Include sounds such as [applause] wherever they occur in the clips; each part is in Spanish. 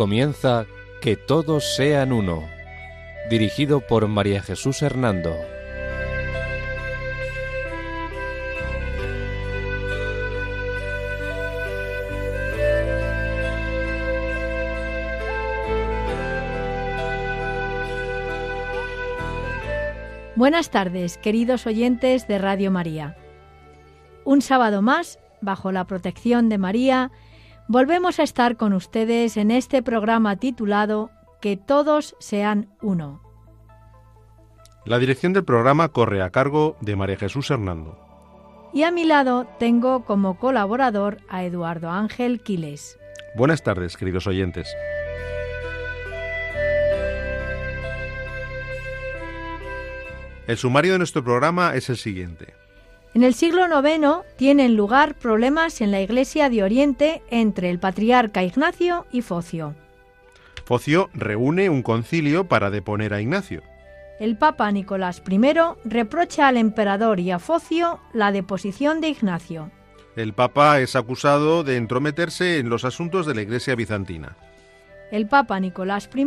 Comienza Que todos sean uno, dirigido por María Jesús Hernando. Buenas tardes, queridos oyentes de Radio María. Un sábado más, bajo la protección de María, volvemos a estar con ustedes en este programa titulado Que todos sean uno. La dirección del programa corre a cargo de María Jesús Hernando. Y a mi lado tengo como colaborador a Eduardo Ángel Quiles. Buenas tardes, queridos oyentes. El sumario de nuestro programa es el siguiente. En el siglo IX tienen lugar problemas en la Iglesia de Oriente entre el patriarca Ignacio y Focio. Focio reúne un concilio para deponer a Ignacio. El Papa Nicolás I reprocha al emperador y a Focio la deposición de Ignacio. El Papa es acusado de entrometerse en los asuntos de la Iglesia bizantina. El Papa Nicolás I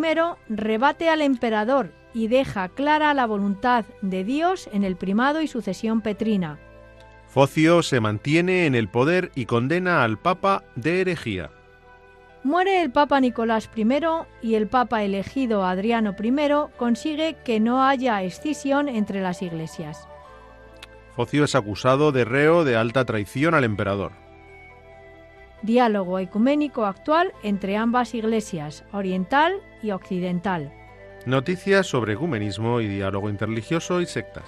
rebate al emperador y deja clara la voluntad de Dios en el primado y sucesión petrina. Focio se mantiene en el poder y condena al Papa de herejía. Muere el Papa Nicolás I y el Papa elegido Adriano I consigue que no haya escisión entre las iglesias. Focio es acusado de reo de alta traición al emperador. Diálogo ecuménico actual entre ambas iglesias, oriental y occidental. Noticias sobre ecumenismo y diálogo interreligioso y sectas.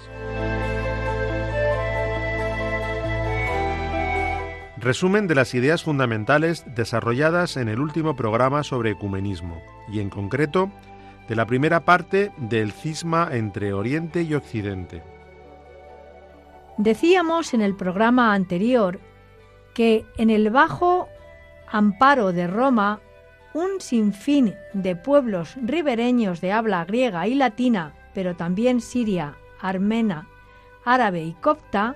Resumen de las ideas fundamentales desarrolladas en el último programa sobre ecumenismo y en concreto de la primera parte del cisma entre Oriente y Occidente. Decíamos en el programa anterior que en el bajo amparo de Roma un sinfín de pueblos ribereños de habla griega y latina, pero también siria, armena, árabe y copta,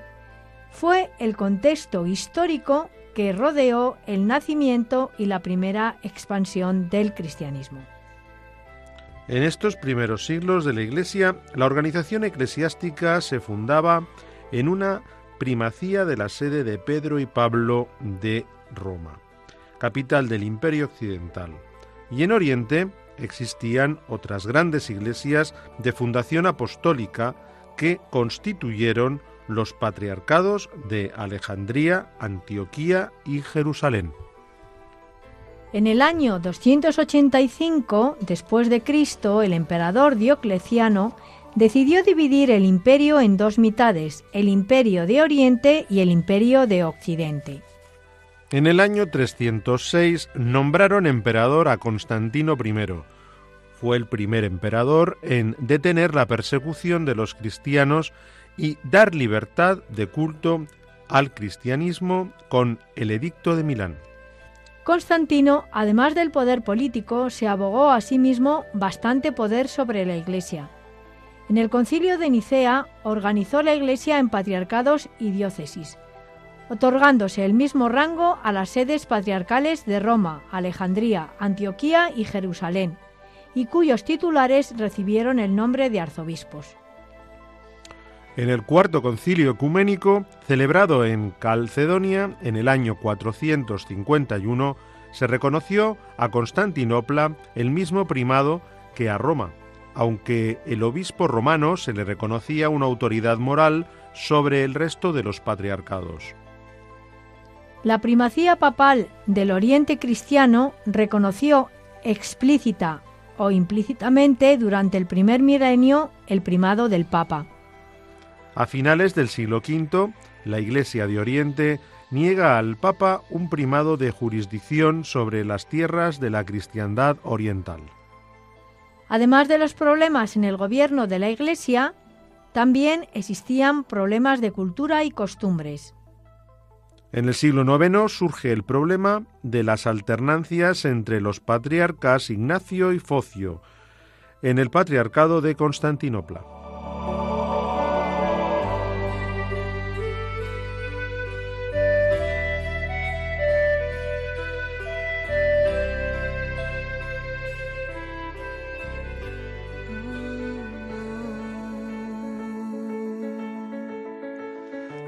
fue el contexto histórico que rodeó el nacimiento y la primera expansión del cristianismo. En estos primeros siglos de la Iglesia, la organización eclesiástica se fundaba en una primacía de la sede de Pedro y Pablo de Roma capital del Imperio Occidental, y en Oriente existían otras grandes iglesias de fundación apostólica que constituyeron los patriarcados de Alejandría, Antioquía y Jerusalén. En el año 285 después de Cristo, el emperador Diocleciano decidió dividir el imperio en dos mitades, el imperio de Oriente y el imperio de Occidente. En el año 306 nombraron emperador a Constantino I. Fue el primer emperador en detener la persecución de los cristianos y dar libertad de culto al cristianismo con el Edicto de Milán. Constantino, además del poder político, se abogó a sí mismo bastante poder sobre la Iglesia. En el concilio de Nicea organizó la Iglesia en patriarcados y diócesis otorgándose el mismo rango a las sedes patriarcales de Roma, Alejandría, Antioquía y Jerusalén, y cuyos titulares recibieron el nombre de arzobispos. En el cuarto concilio ecuménico, celebrado en Calcedonia en el año 451, se reconoció a Constantinopla el mismo primado que a Roma, aunque el obispo romano se le reconocía una autoridad moral sobre el resto de los patriarcados. La primacía papal del Oriente cristiano reconoció explícita o implícitamente durante el primer milenio el primado del Papa. A finales del siglo V, la Iglesia de Oriente niega al Papa un primado de jurisdicción sobre las tierras de la cristiandad oriental. Además de los problemas en el gobierno de la Iglesia, también existían problemas de cultura y costumbres. En el siglo IX surge el problema de las alternancias entre los patriarcas Ignacio y Focio en el patriarcado de Constantinopla.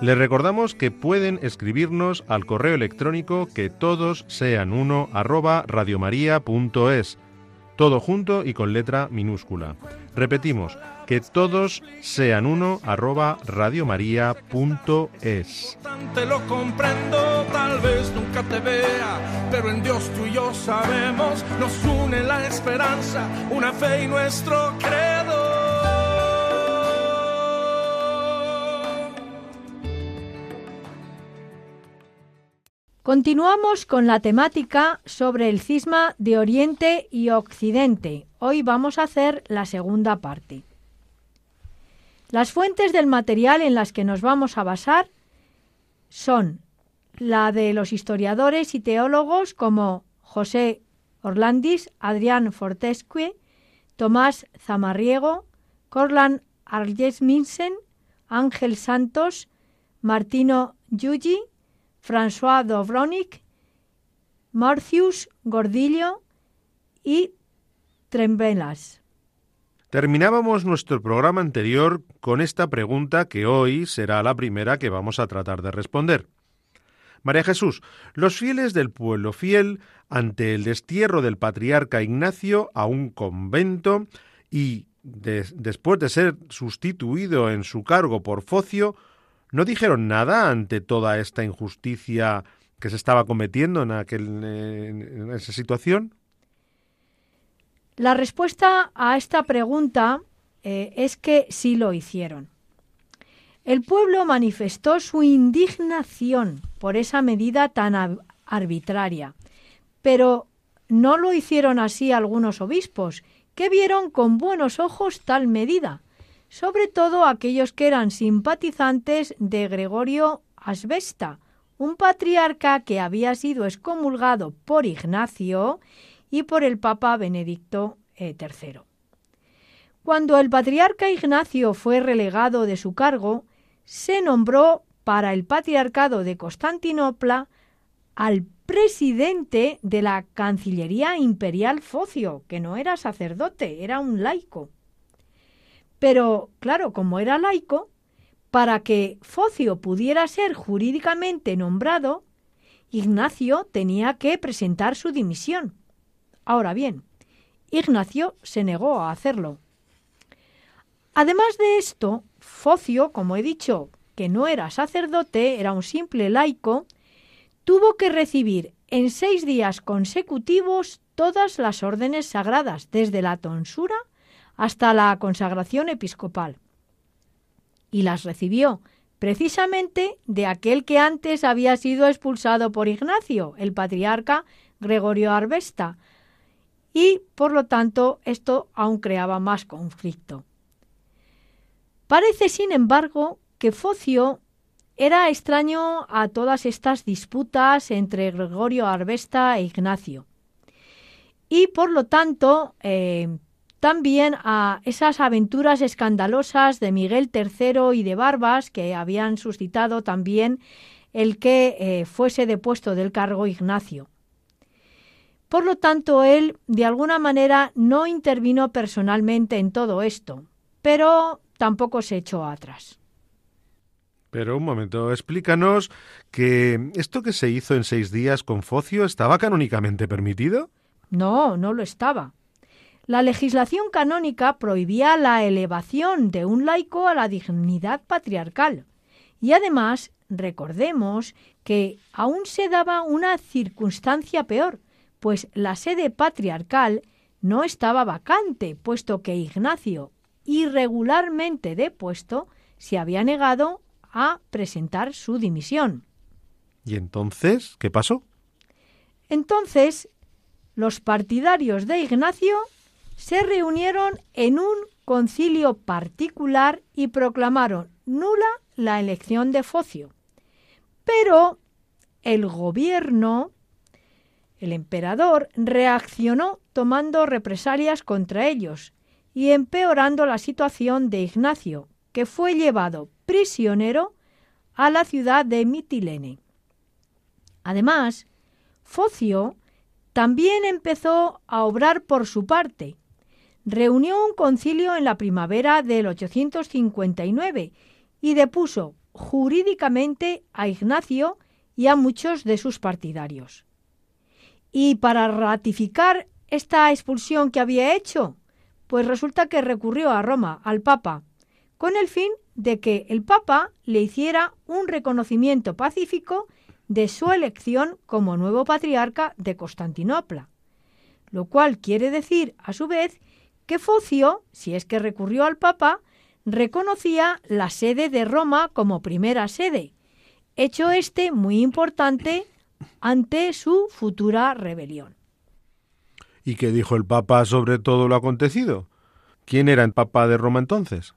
Les recordamos que pueden escribirnos al correo electrónico que todos sean uno arroba radiomaria.es, todo junto y con letra minúscula. Repetimos, que todos sean uno arroba radiomaria.es. Lo comprendo, tal vez nunca te vea, pero en Dios tú sabemos, nos une la esperanza, una fe y nuestro credo. Continuamos con la temática sobre el cisma de Oriente y Occidente. Hoy vamos a hacer la segunda parte. Las fuentes del material en las que nos vamos a basar son la de los historiadores y teólogos como José Orlandis, Adrián Fortescue, Tomás Zamarriego, Corlan Argesminsen, Ángel Santos, Martino Yugi, François Dovronik, Marcius Gordillo y Trembelas. Terminábamos nuestro programa anterior con esta pregunta que hoy será la primera que vamos a tratar de responder. María Jesús, los fieles del pueblo fiel, ante el destierro del patriarca Ignacio a un convento y después de ser sustituido en su cargo por Focio, ¿No dijeron nada ante toda esta injusticia que se estaba cometiendo en, aquel, esa situación? La respuesta a esta pregunta eh, es que sí lo hicieron. El pueblo manifestó su indignación por esa medida tan arbitraria, pero no lo hicieron así algunos obispos, que vieron con buenos ojos tal medida, sobre todo aquellos que eran simpatizantes de Gregorio Asbesta, un patriarca que había sido excomulgado por Ignacio y por el Papa Benedicto III. Eh, Cuando el patriarca Ignacio fue relegado de su cargo, se nombró para el patriarcado de Constantinopla al presidente de la Cancillería Imperial Focio, que no era sacerdote, era un laico. Pero, claro, como era laico, para que Focio pudiera ser jurídicamente nombrado, Ignacio tenía que presentar su dimisión. Ahora bien, Ignacio se negó a hacerlo. Además de esto, Focio, como he dicho, que no era sacerdote, era un simple laico, tuvo que recibir en seis días consecutivos todas las órdenes sagradas, desde la tonsura hasta la consagración episcopal. Y las recibió precisamente de aquel que antes había sido expulsado por Ignacio, el patriarca Gregorio Arbesta, y por lo tanto esto aún creaba más conflicto. Parece, sin embargo, que Focio era extraño a todas estas disputas entre Gregorio Arbesta e Ignacio. Y por lo tanto, eh, también a esas aventuras escandalosas de Miguel III y de Barbas que habían suscitado también el que eh, fuese depuesto del cargo Ignacio. Por lo tanto, él de alguna manera no intervino personalmente en todo esto, pero tampoco se echó atrás. Pero un momento, explícanos que esto que se hizo en seis días con Focio estaba canónicamente permitido. No, no lo estaba. La legislación canónica prohibía la elevación de un laico a la dignidad patriarcal. Y además, recordemos que aún se daba una circunstancia peor, pues la sede patriarcal no estaba vacante, puesto que Ignacio, irregularmente depuesto, se había negado a presentar su dimisión. ¿Y entonces qué pasó? Entonces, los partidarios de Ignacio se reunieron en un concilio particular y proclamaron nula la elección de Focio. Pero el gobierno El emperador reaccionó tomando represalias contra ellos y empeorando la situación de Ignacio, que fue llevado prisionero a la ciudad de Mitilene. Además, Focio también empezó a obrar por su parte. Reunió un concilio en la primavera del 859 y depuso jurídicamente a Ignacio y a muchos de sus partidarios. Y para ratificar esta expulsión que había hecho, pues resulta que recurrió a Roma, al Papa, con el fin de que el Papa le hiciera un reconocimiento pacífico de su elección como nuevo patriarca de Constantinopla, lo cual quiere decir, a su vez, que Focio, si es que recurrió al Papa, reconocía la sede de Roma como primera sede, hecho este muy importante ante su futura rebelión. ¿Y qué dijo el Papa sobre todo lo acontecido? ¿Quién era el Papa de Roma entonces?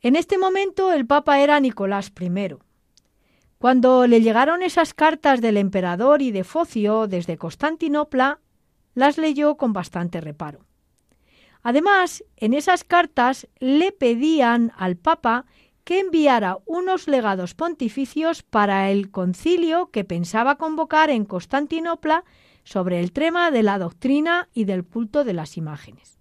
En este momento el Papa era Nicolás I. Cuando le llegaron esas cartas del emperador y de Focio desde Constantinopla, las leyó con bastante reparo. Además, en esas cartas le pedían al Papa que enviara unos legados pontificios para el concilio que pensaba convocar en Constantinopla sobre el tema de la doctrina y del culto de las imágenes.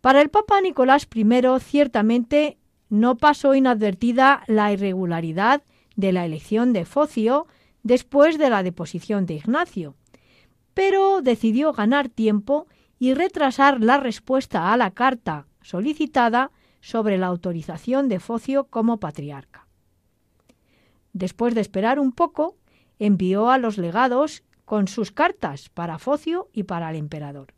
Para el Papa Nicolás I ciertamente no pasó inadvertida la irregularidad de la elección de Focio después de la deposición de Ignacio, pero decidió ganar tiempo y retrasar la respuesta a la carta solicitada sobre la autorización de Focio como patriarca. Después de esperar un poco, envió a los legados con sus cartas para Focio y para el emperador.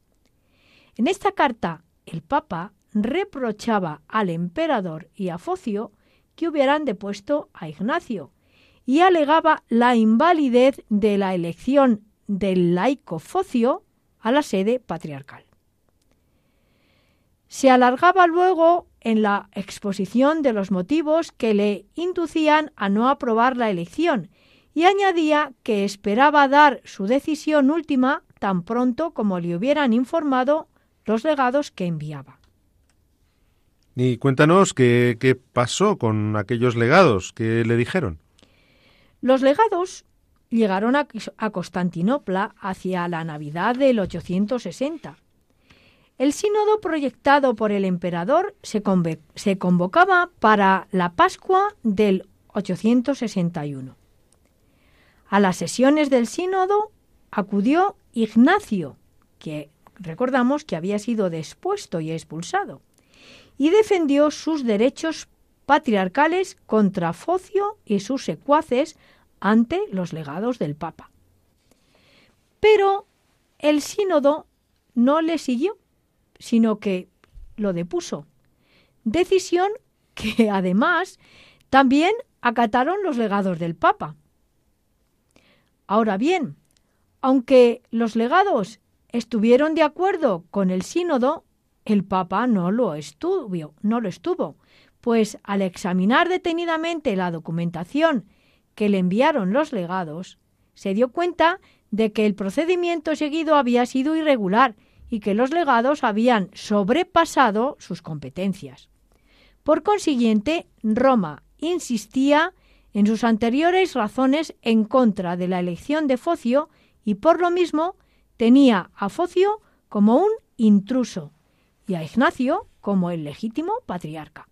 En esta carta, el Papa reprochaba al emperador y a Focio que hubieran depuesto a Ignacio y alegaba la invalidez de la elección del laico Focio a la sede patriarcal. Se alargaba luego en la exposición de los motivos que le inducían a no aprobar la elección y añadía que esperaba dar su decisión última tan pronto como le hubieran informado los legados que enviaba. Y cuéntanos qué, qué pasó con aquellos legados, que le dijeron. Los legados llegaron a, Constantinopla hacia la Navidad del 860. El sínodo proyectado por el emperador se, se convocaba para la Pascua del 861. A las sesiones del sínodo acudió Ignacio, que recordamos que había sido despuesto y expulsado y defendió sus derechos patriarcales contra Focio y sus secuaces ante los legados del Papa. Pero el sínodo no le siguió, sino que lo depuso. Decisión que [laughs] además también acataron los legados del Papa. Ahora bien, aunque los legados estuvieron de acuerdo con el sínodo, el Papa no lo estuvo, no lo estuvo, pues al examinar detenidamente la documentación que le enviaron los legados, se dio cuenta de que el procedimiento seguido había sido irregular y que los legados habían sobrepasado sus competencias. Por consiguiente, Roma insistía en sus anteriores razones en contra de la elección de Focio y por lo mismo tenía a Focio como un intruso y a Ignacio como el legítimo patriarca.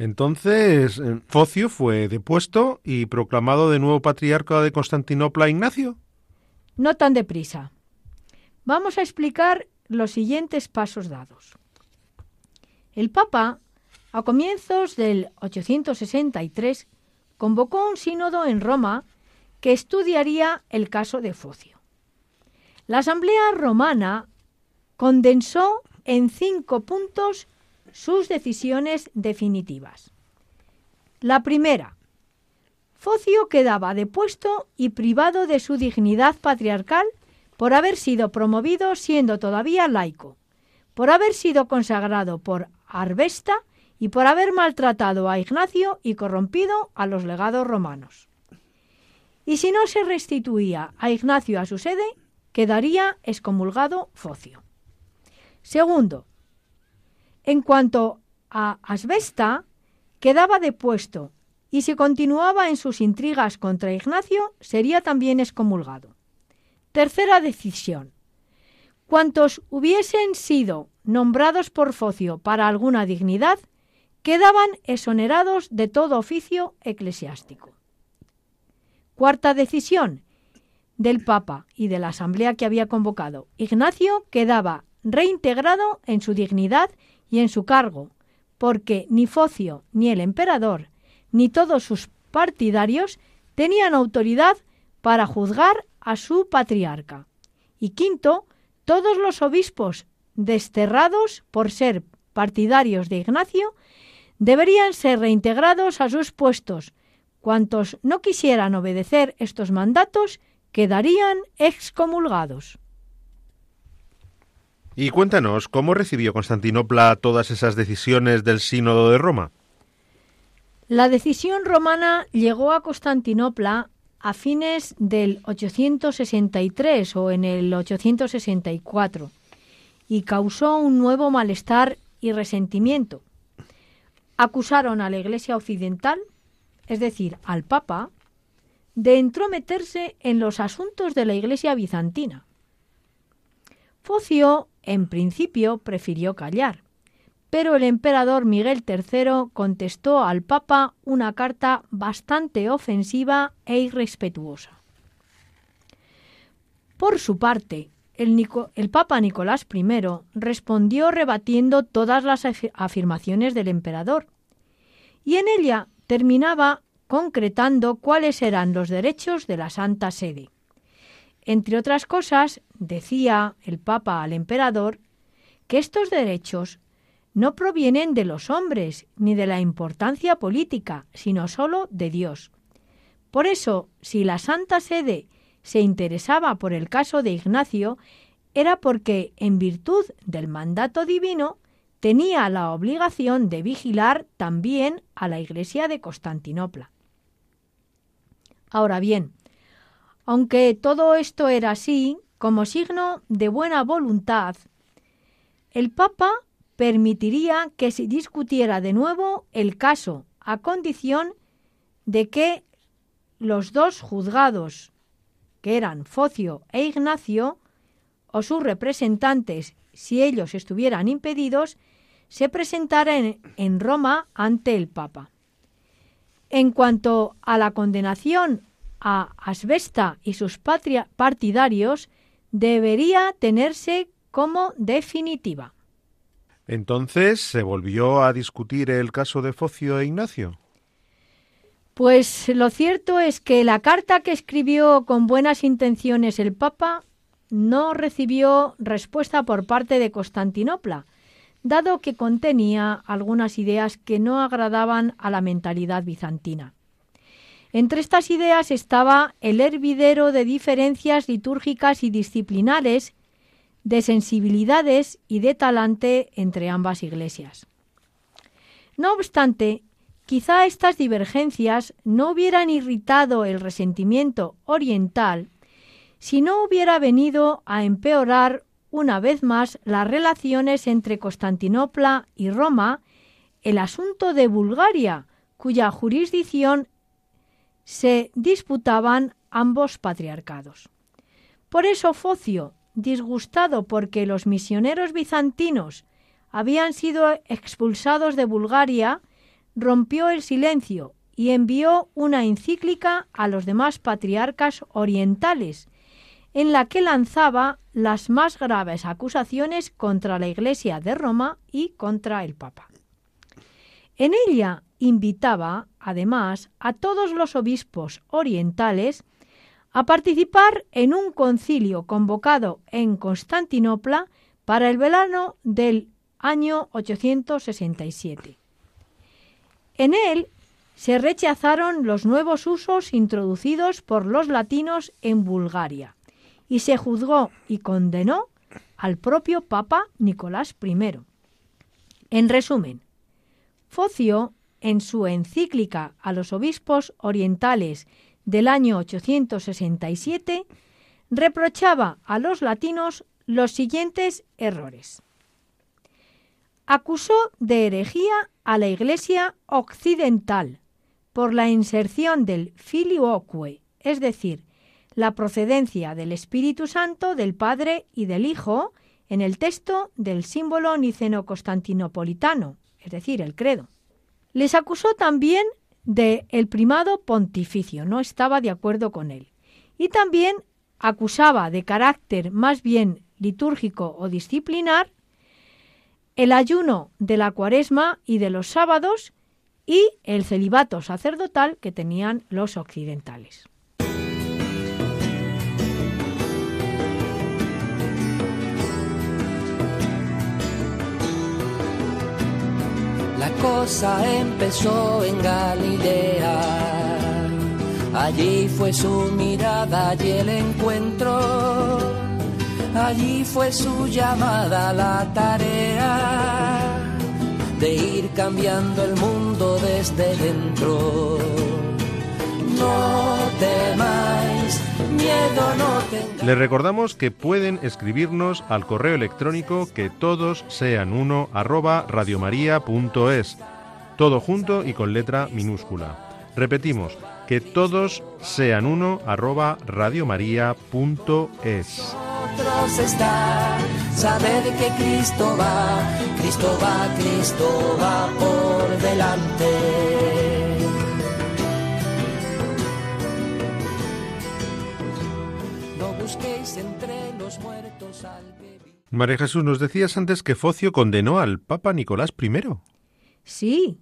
Entonces, eh, Focio fue depuesto y proclamado de nuevo patriarca de Constantinopla Ignacio. No tan deprisa. Vamos a explicar los siguientes pasos dados. El Papa, a comienzos del 863, convocó un sínodo en Roma que estudiaría el caso de Focio. La Asamblea Romana condensó en cinco puntos sus decisiones definitivas. La primera, Focio quedaba depuesto y privado de su dignidad patriarcal por haber sido promovido siendo todavía laico, por haber sido consagrado por Arbesta y por haber maltratado a Ignacio y corrompido a los legados romanos. y si no se restituía a Ignacio a su sede, quedaría excomulgado Focio. Segundo, en cuanto a Asbesta, quedaba depuesto y si continuaba en sus intrigas contra Ignacio, sería también excomulgado. Tercera decisión. Cuantos hubiesen sido nombrados por Focio para alguna dignidad, quedaban exonerados de todo oficio eclesiástico. Cuarta decisión del Papa y de la Asamblea que había convocado. Ignacio quedaba reintegrado en su dignidad y en su cargo, porque ni Focio, ni el emperador, ni todos sus partidarios tenían autoridad para juzgar a su patriarca. Y quinto, todos los obispos desterrados por ser partidarios de Ignacio deberían ser reintegrados a sus puestos. Cuantos no quisieran obedecer estos mandatos quedarían excomulgados. Y cuéntanos, ¿cómo recibió Constantinopla todas esas decisiones del Sínodo de Roma? La decisión romana llegó a Constantinopla a fines del 863 o en el 864 y causó un nuevo malestar y resentimiento. Acusaron a la Iglesia Occidental, es decir, al Papa, de entrometerse en los asuntos de la Iglesia bizantina. Focio, en principio, prefirió callar, pero el emperador Miguel III contestó al Papa una carta bastante ofensiva e irrespetuosa. Por su parte, el, Papa Nicolás I respondió rebatiendo todas las afirmaciones del emperador y en ella terminaba concretando cuáles eran los derechos de la Santa Sede. Entre otras cosas, decía el Papa al emperador que estos derechos no provienen de los hombres ni de la importancia política, sino sólo de Dios. Por eso, si la Santa Sede se interesaba por el caso de Ignacio, era porque, en virtud del mandato divino, tenía la obligación de vigilar también a la Iglesia de Constantinopla. Ahora bien, aunque todo esto era así, como signo de buena voluntad, el Papa permitiría que se discutiera de nuevo el caso a condición de que los dos juzgados, que eran Focio e Ignacio, o sus representantes, si ellos estuvieran impedidos, se presentaran en Roma ante el Papa. En cuanto a la condenación a Asbesta y sus partidarios, debería tenerse como definitiva. Entonces, ¿se volvió a discutir el caso de Focio e Ignacio? Pues lo cierto es que la carta que escribió con buenas intenciones el Papa no recibió respuesta por parte de Constantinopla, dado que contenía algunas ideas que no agradaban a la mentalidad bizantina. Entre estas ideas estaba el hervidero de diferencias litúrgicas y disciplinares de sensibilidades y de talante entre ambas iglesias. No obstante, quizá estas divergencias no hubieran irritado el resentimiento oriental si no hubiera venido a empeorar una vez más las relaciones entre Constantinopla y Roma el asunto de Bulgaria, cuya jurisdicción se disputaban ambos patriarcados. Por eso Focio, disgustado porque los misioneros bizantinos habían sido expulsados de Bulgaria, rompió el silencio y envió una encíclica a los demás patriarcas orientales, en la que lanzaba las más graves acusaciones contra la Iglesia de Roma y contra el Papa. En ella invitaba, además, a todos los obispos orientales a participar en un concilio convocado en Constantinopla para el verano del año 867. En él se rechazaron los nuevos usos introducidos por los latinos en Bulgaria y se juzgó y condenó al propio Papa Nicolás I. En resumen, Focio, en su encíclica a los obispos orientales del año 867, reprochaba a los latinos los siguientes errores. Acusó de herejía a la Iglesia occidental por la inserción del filioque, es decir, la procedencia del Espíritu Santo, del Padre y del Hijo en el texto del símbolo niceno-constantinopolitano, es decir, el credo. Les acusó también de el primado pontificio, no estaba de acuerdo con él. Y también acusaba de carácter más bien litúrgico o disciplinar el ayuno de la cuaresma y de los sábados y el celibato sacerdotal que tenían los occidentales. Cosa empezó en Galilea, allí fue su mirada y el encuentro, allí fue su llamada la tarea de ir cambiando el mundo desde dentro. No temáis, miedo no tengáis. Les recordamos que pueden escribirnos al correo electrónico que todos sean uno arroba radiomaria.es. Todo junto y con letra minúscula. Repetimos, que todos sean uno arroba radiomaria.es. Saber que Cristo va, Cristo va, Cristo va por delante. María Jesús, nos decías antes que Focio condenó al Papa Nicolás I. Sí,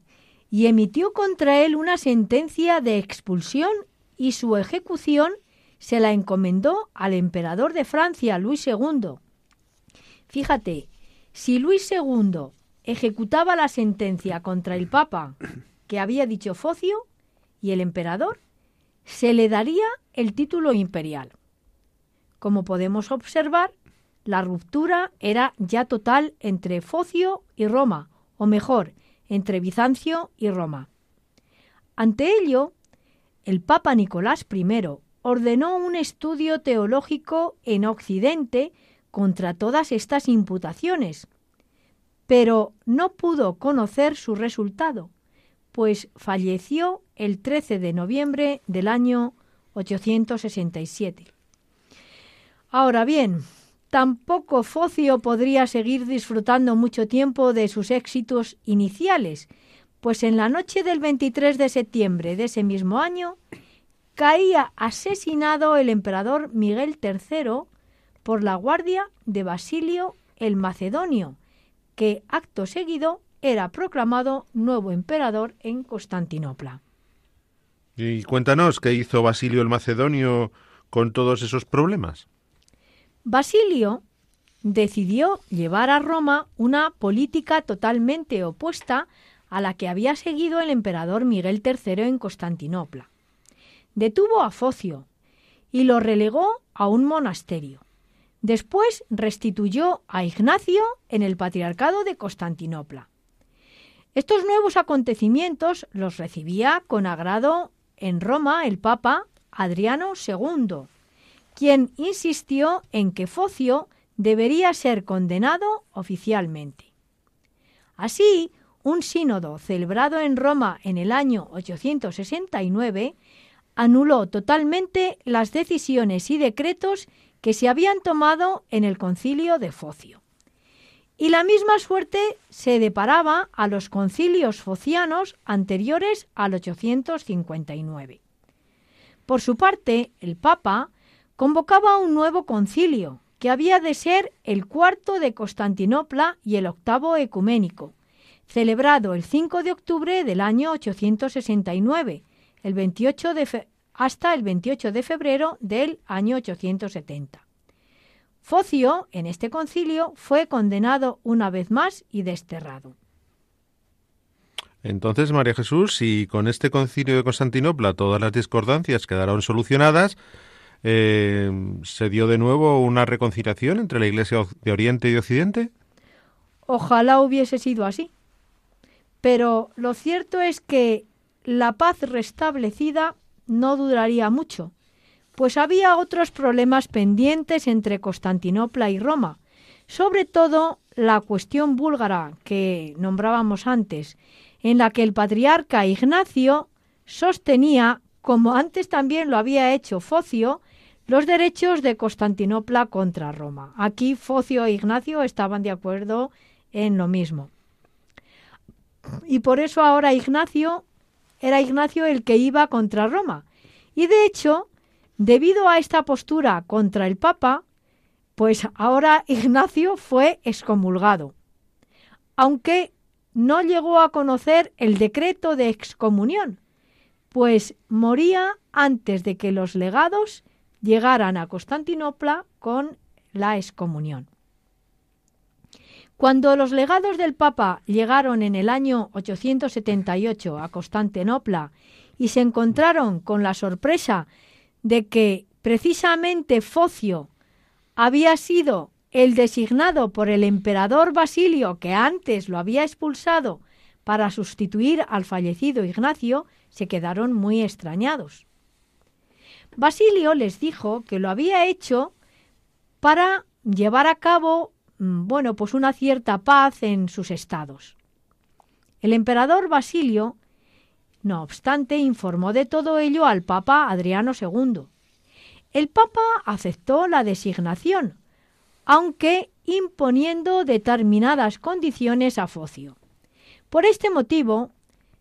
y emitió contra él una sentencia de expulsión y su ejecución se la encomendó al emperador de Francia, Luis II. Fíjate, si Luis II ejecutaba la sentencia contra el Papa que había dicho Focio y el emperador, se le daría el título imperial. Como podemos observar, la ruptura era ya total entre Focio y Roma, o mejor, entre Bizancio y Roma. Ante ello, el Papa Nicolás I ordenó un estudio teológico en Occidente contra todas estas imputaciones, pero no pudo conocer su resultado, pues falleció el 13 de noviembre del año 867. Ahora bien, tampoco Focio podría seguir disfrutando mucho tiempo de sus éxitos iniciales, pues en la noche del 23 de septiembre de ese mismo año caía asesinado el emperador Miguel III por la guardia de Basilio el Macedonio, que acto seguido era proclamado nuevo emperador en Constantinopla. Y cuéntanos, ¿qué hizo Basilio el Macedonio con todos esos problemas? Basilio decidió llevar a Roma una política totalmente opuesta a la que había seguido el emperador Miguel III en Constantinopla. Detuvo a Focio y lo relegó a un monasterio. Después restituyó a Ignacio en el patriarcado de Constantinopla. Estos nuevos acontecimientos los recibía con agrado en Roma el Papa Adriano II, quien insistió en que Focio debería ser condenado oficialmente. Así, un sínodo celebrado en Roma en el año 869 anuló totalmente las decisiones y decretos que se habían tomado en el concilio de Focio. Y la misma suerte se deparaba a los concilios focianos anteriores al 859. Por su parte, el Papa convocaba un nuevo concilio, que había de ser el cuarto de Constantinopla y el octavo ecuménico, celebrado el 5 de octubre del año 869, el 28 de hasta el 28 de febrero del año 870. Focio, en este concilio, fue condenado una vez más y desterrado. Entonces, María Jesús, si con este concilio de Constantinopla todas las discordancias quedaron solucionadas, eh, ¿se dio de nuevo una reconciliación entre la Iglesia de Oriente y Occidente? Ojalá hubiese sido así. Pero lo cierto es que la paz restablecida no duraría mucho, pues había otros problemas pendientes entre Constantinopla y Roma, sobre todo la cuestión búlgara que nombrábamos antes, en la que el patriarca Ignacio sostenía, como antes también lo había hecho Focio, los derechos de Constantinopla contra Roma. Aquí Focio e Ignacio estaban de acuerdo en lo mismo. Y por eso ahora Ignacio era Ignacio el que iba contra Roma. Y de hecho, debido a esta postura contra el Papa, pues ahora Ignacio fue excomulgado. Aunque no llegó a conocer el decreto de excomunión, pues moría antes de que los legados llegaran a Constantinopla con la excomunión. Cuando los legados del Papa llegaron en el año 878 a Constantinopla y se encontraron con la sorpresa de que precisamente Focio había sido el designado por el emperador Basilio que antes lo había expulsado para sustituir al fallecido Ignacio, se quedaron muy extrañados. Basilio les dijo que lo había hecho para llevar a cabo, mm, bueno, pues una cierta paz en sus estados. El emperador Basilio, no obstante, informó de todo ello al Papa Adriano II. El Papa aceptó la designación, aunque imponiendo determinadas condiciones a Focio. Por este motivo,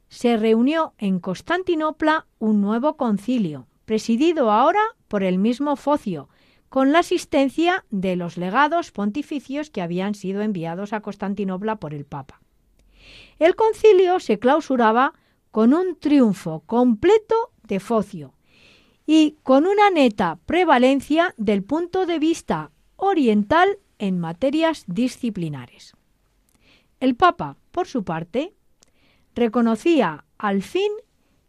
se reunió en Constantinopla un nuevo concilio, presidido ahora por el mismo Focio, con la asistencia de los legados pontificios que habían sido enviados a Constantinopla por el Papa. El concilio se clausuraba con un triunfo completo de Focio y con una neta prevalencia del punto de vista oriental en materias disciplinares. El Papa, por su parte, reconocía al fin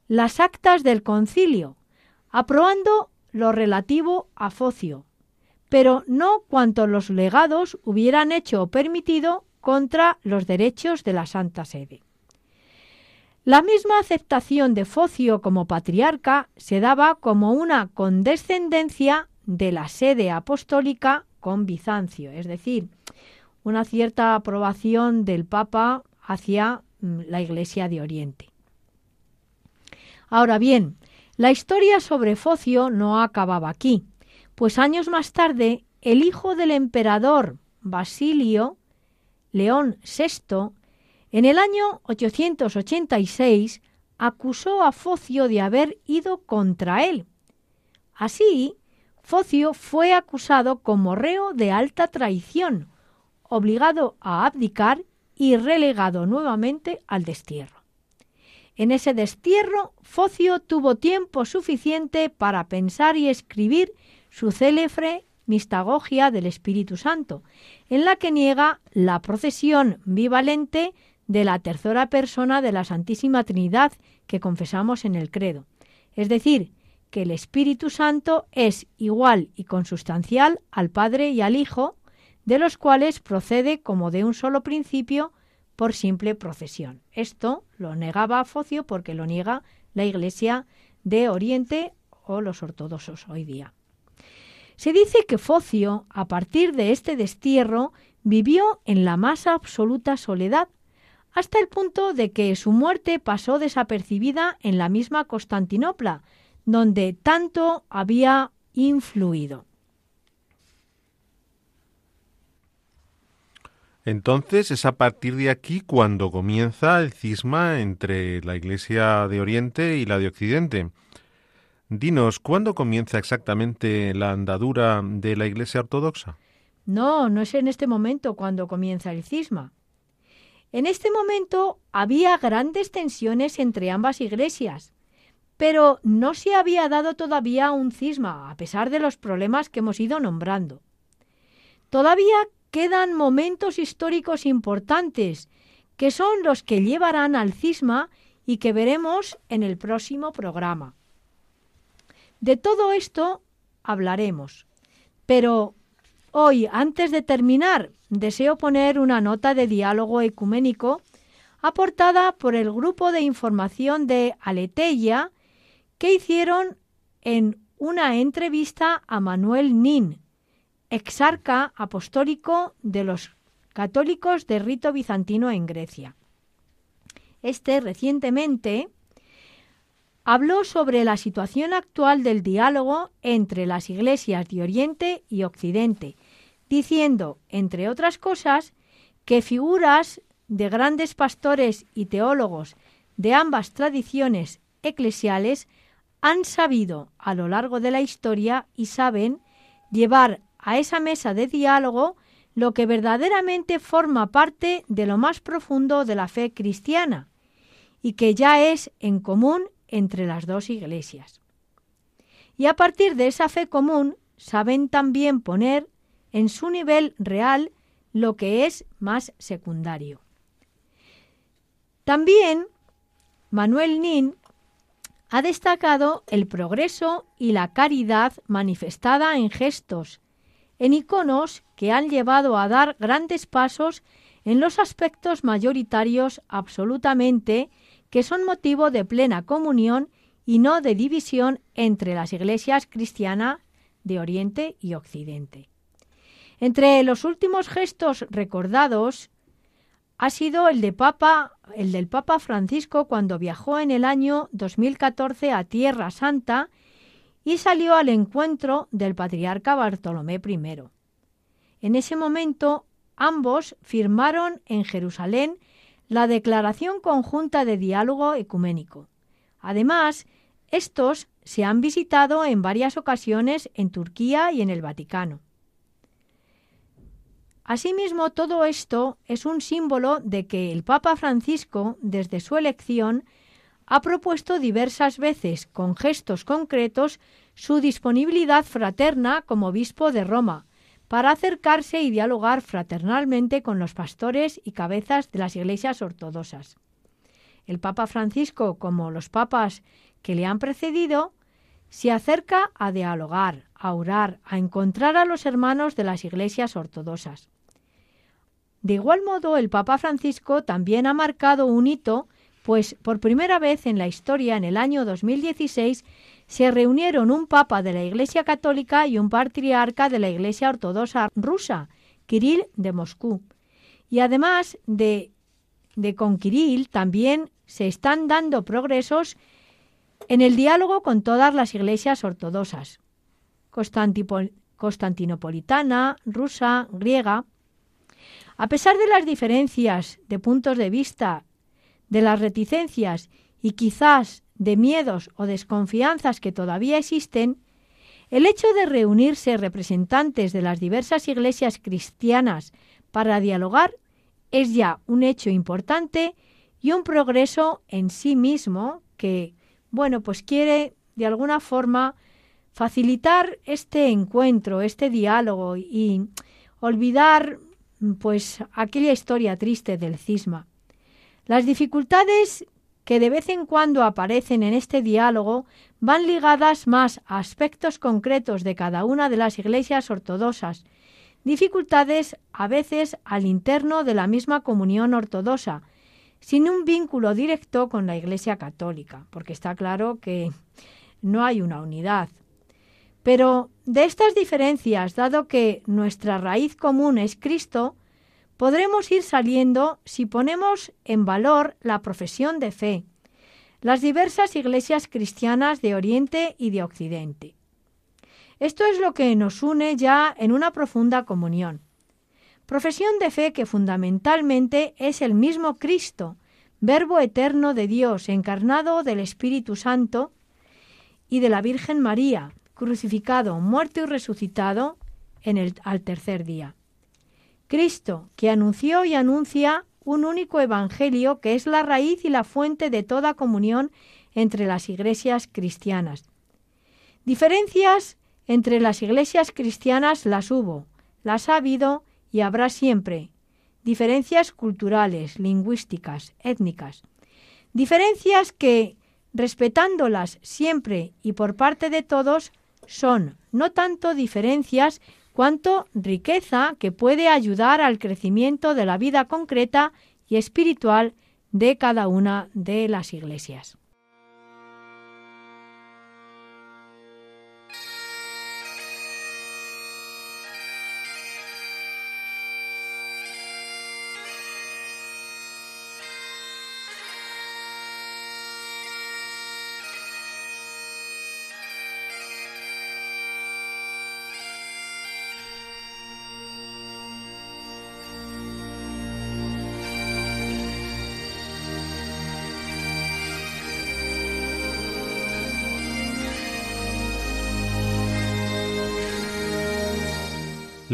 las actas del concilio, aprobando lo relativo a Focio, pero no cuanto los legados hubieran hecho o permitido contra los derechos de la Santa Sede. La misma aceptación de Focio como patriarca se daba como una condescendencia de la sede apostólica con Bizancio, es decir, una cierta aprobación del Papa hacia mm, la Iglesia de Oriente. Ahora bien, la historia sobre Focio no acababa aquí, pues años más tarde el hijo del emperador Basilio, León VI, en el año 886 acusó a Focio de haber ido contra él. Así, Focio fue acusado como reo de alta traición, obligado a abdicar y relegado nuevamente al destierro. En ese destierro, Focio tuvo tiempo suficiente para pensar y escribir su célebre Mistagogia del Espíritu Santo, en la que niega la procesión bivalente de la tercera persona de la Santísima Trinidad que confesamos en el credo. Es decir, que el Espíritu Santo es igual y consustancial al Padre y al Hijo, de los cuales procede como de un solo principio por simple procesión. Esto lo negaba Focio porque lo niega la Iglesia de Oriente o los ortodoxos hoy día. Se dice que Focio, a partir de este destierro, vivió en la más absoluta soledad, hasta el punto de que su muerte pasó desapercibida en la misma Constantinopla, donde tanto había influido. Entonces es a partir de aquí cuando comienza el cisma entre la Iglesia de Oriente y la de Occidente. Dinos, ¿cuándo comienza exactamente la andadura de la Iglesia Ortodoxa? No, no es en este momento cuando comienza el cisma. En este momento había grandes tensiones entre ambas iglesias, pero no se había dado todavía un cisma, a pesar de los problemas que hemos ido nombrando. Todavía quedan momentos históricos importantes, que son los que llevarán al cisma y que veremos en el próximo programa. De todo esto hablaremos, pero hoy, antes de terminar, deseo poner una nota de diálogo ecuménico aportada por el grupo de información de Aleteia que hicieron en una entrevista a Manuel Nin, exarca apostólico de los católicos de rito bizantino en Grecia. Este recientemente habló sobre la situación actual del diálogo entre las iglesias de Oriente y Occidente, diciendo, entre otras cosas, que figuras de grandes pastores y teólogos de ambas tradiciones eclesiales han sabido a lo largo de la historia y saben llevar a esa mesa de diálogo lo que verdaderamente forma parte de lo más profundo de la fe cristiana y que ya es en común entre las dos iglesias. Y a partir de esa fe común saben también poner en su nivel real lo que es más secundario. También Manuel Nin ha destacado el progreso y la caridad manifestada en gestos, en iconos que han llevado a dar grandes pasos en los aspectos mayoritarios absolutamente que son motivo de plena comunión y no de división entre las iglesias cristianas de Oriente y Occidente. Entre los últimos gestos recordados ha sido el, de Papa, el del Papa Francisco cuando viajó en el año 2014 a Tierra Santa y salió al encuentro del patriarca Bartolomé I. En ese momento ambos firmaron en Jerusalén la Declaración Conjunta de Diálogo Ecuménico. Además, estos se han visitado en varias ocasiones en Turquía y en el Vaticano. Asimismo, todo esto es un símbolo de que el Papa Francisco, desde su elección, ha propuesto diversas veces, con gestos concretos, su disponibilidad fraterna como obispo de Roma, para acercarse y dialogar fraternalmente con los pastores y cabezas de las iglesias ortodoxas. El Papa Francisco, como los papas que le han precedido, se acerca a dialogar, a orar, a encontrar a los hermanos de las iglesias ortodoxas. De igual modo, el Papa Francisco también ha marcado un hito, pues por primera vez en la historia, en el año 2016, se reunieron un papa de la Iglesia Católica y un patriarca de la Iglesia Ortodoxa rusa, Kirill de Moscú. Y además de, de con Kirill, también se están dando progresos en el diálogo con todas las iglesias ortodoxas, constantinopolitana, rusa, griega. A pesar de las diferencias de puntos de vista, de las reticencias y quizás de miedos o desconfianzas que todavía existen, el hecho de reunirse representantes de las diversas iglesias cristianas para dialogar es ya un hecho importante y un progreso en sí mismo que, bueno, pues quiere de alguna forma facilitar este encuentro, este diálogo y olvidar pues aquella historia triste del cisma. Las dificultades que de vez en cuando aparecen en este diálogo van ligadas más a aspectos concretos de cada una de las iglesias ortodoxas, dificultades a veces al interno de la misma comunión ortodoxa, sin un vínculo directo con la Iglesia católica, porque está claro que no hay una unidad. Pero de estas diferencias, dado que nuestra raíz común es Cristo, podremos ir saliendo si ponemos en valor la profesión de fe, las diversas iglesias cristianas de Oriente y de Occidente. Esto es lo que nos une ya en una profunda comunión. Profesión de fe que fundamentalmente es el mismo Cristo, Verbo eterno de Dios, encarnado del Espíritu Santo y de la Virgen María, crucificado, muerto y resucitado en el, al tercer día. Cristo, que anunció y anuncia un único evangelio que es la raíz y la fuente de toda comunión entre las iglesias cristianas. Diferencias entre las iglesias cristianas las hubo, las ha habido y habrá siempre. Diferencias culturales, lingüísticas, étnicas. Diferencias que, respetándolas siempre y por parte de todos, son no tanto diferencias cuanto riqueza que puede ayudar al crecimiento de la vida concreta y espiritual de cada una de las iglesias.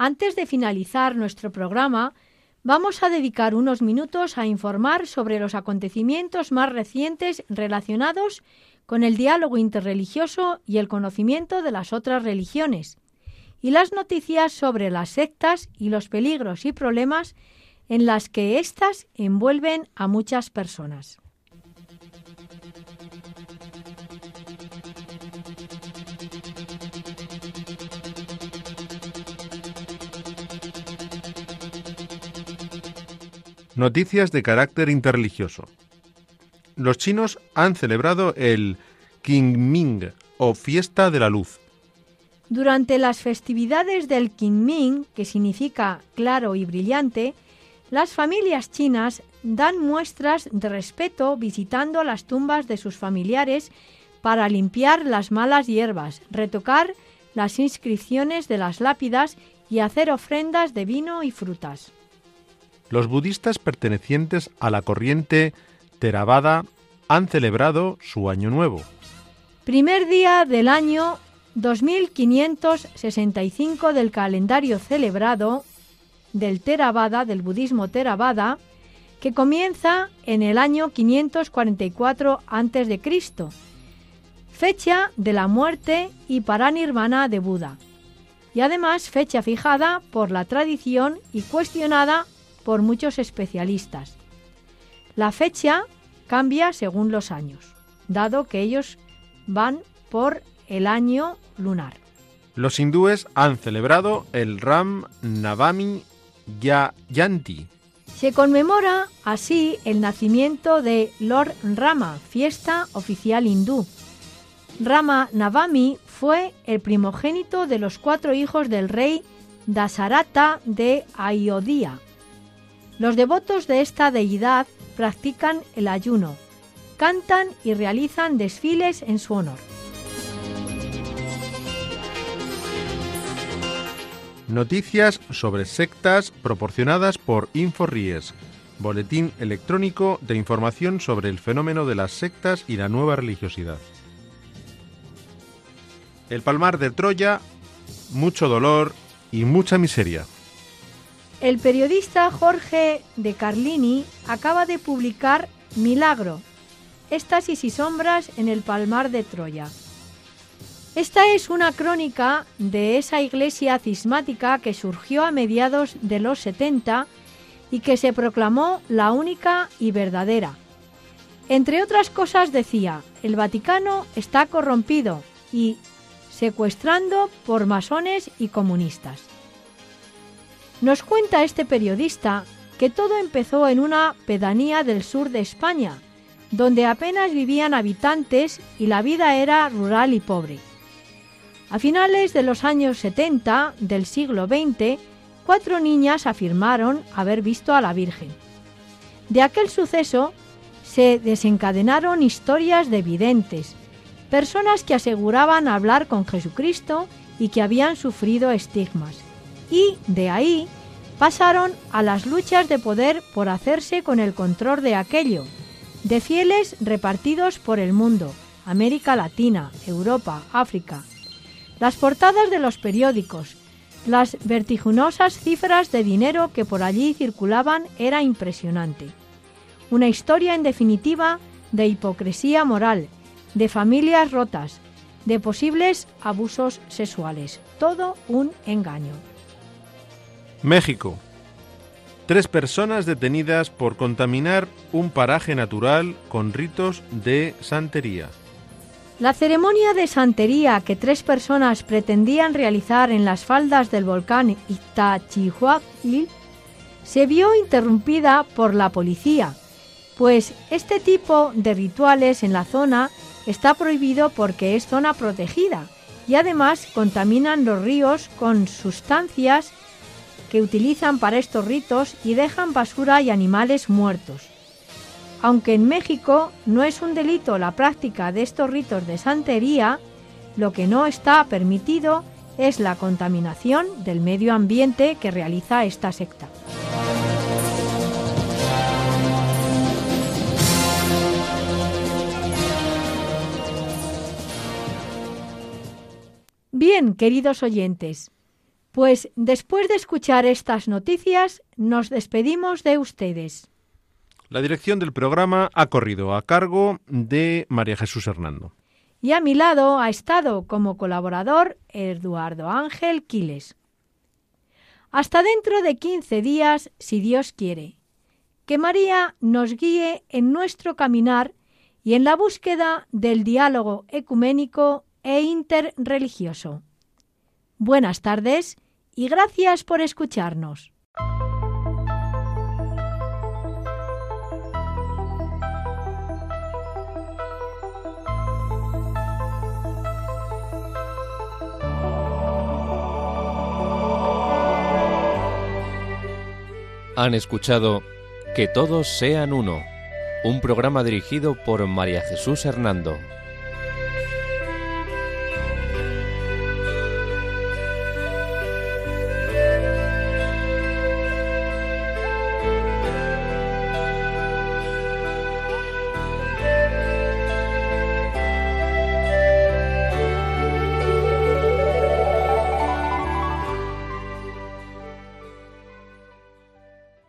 antes de finalizar nuestro programa, vamos a dedicar unos minutos a informar sobre los acontecimientos más recientes relacionados con el diálogo interreligioso y el conocimiento de las otras religiones, y las noticias sobre las sectas y los peligros y problemas en las que éstas envuelven a muchas personas. Noticias de carácter interreligioso. Los chinos han celebrado el Qingming o Fiesta de la Luz. Durante las festividades del Qingming, que significa claro y brillante, las familias chinas dan muestras de respeto visitando las tumbas de sus familiares para limpiar las malas hierbas, retocar las inscripciones de las lápidas y hacer ofrendas de vino y frutas los budistas pertenecientes a la corriente Theravada han celebrado su Año Nuevo. Primer día del año 2565 del calendario celebrado del Theravada, del budismo Theravada, que comienza en el año 544 a.C., fecha de la muerte y paranirvana de Buda, y además fecha fijada por la tradición y cuestionada por muchos especialistas. La fecha cambia según los años, dado que ellos van por el año lunar. Los hindúes han celebrado el Ram Navami Jayanti. Se conmemora así el nacimiento de Lord Rama, fiesta oficial hindú. Rama Navami fue el primogénito de los cuatro hijos del rey Dasarata de Ayodhya. Los devotos de esta deidad practican el ayuno, cantan y realizan desfiles en su honor. Noticias sobre sectas proporcionadas por InfoRies, boletín electrónico de información sobre el fenómeno de las sectas y la nueva religiosidad. El Palmar de Troya, mucho dolor y mucha miseria. El periodista Jorge de Carlini acaba de publicar Milagro, Éxtasis y sombras en el Palmar de Troya. Esta es una crónica de esa iglesia cismática que surgió a mediados de los 70 y que se proclamó la única y verdadera. Entre otras cosas decía, el Vaticano está corrompido y secuestrando por masones y comunistas. Nos cuenta este periodista que todo empezó en una pedanía del sur de España, donde apenas vivían habitantes y la vida era rural y pobre. A finales de los años 70 del siglo XX, cuatro niñas afirmaron haber visto a la Virgen. De aquel suceso se desencadenaron historias de videntes, personas que aseguraban hablar con Jesucristo y que habían sufrido estigmas y de ahí pasaron a las luchas de poder por hacerse con el control de aquello, de fieles repartidos por el mundo, América Latina, Europa, África. Las portadas de los periódicos, las vertiginosas cifras de dinero que por allí circulaban era impresionante. Una historia en definitiva de hipocresía moral, de familias rotas, de posibles abusos sexuales. Todo un engaño. México. Tres personas detenidas por contaminar un paraje natural con ritos de santería. La ceremonia de santería que tres personas pretendían realizar en las faldas del volcán Iztaccíhuatl se vio interrumpida por la policía, pues este tipo de rituales en la zona está prohibido porque es zona protegida y además contaminan los ríos con sustancias que utilizan para estos ritos y dejan basura y animales muertos. Aunque en México no es un delito la práctica de estos ritos de santería, lo que no está permitido es la contaminación del medio ambiente que realiza esta secta. Bien, queridos oyentes, pues después de escuchar estas noticias, nos despedimos de ustedes. La dirección del programa ha corrido a cargo de María Jesús Hernando. Y a mi lado ha estado como colaborador Eduardo Ángel Quiles. Hasta dentro de 15 días, si Dios quiere. Que María nos guíe en nuestro caminar y en la búsqueda del diálogo ecuménico e interreligioso. Buenas tardes y gracias por escucharnos. Han escuchado Que todos sean uno, un programa dirigido por María Jesús Hernando.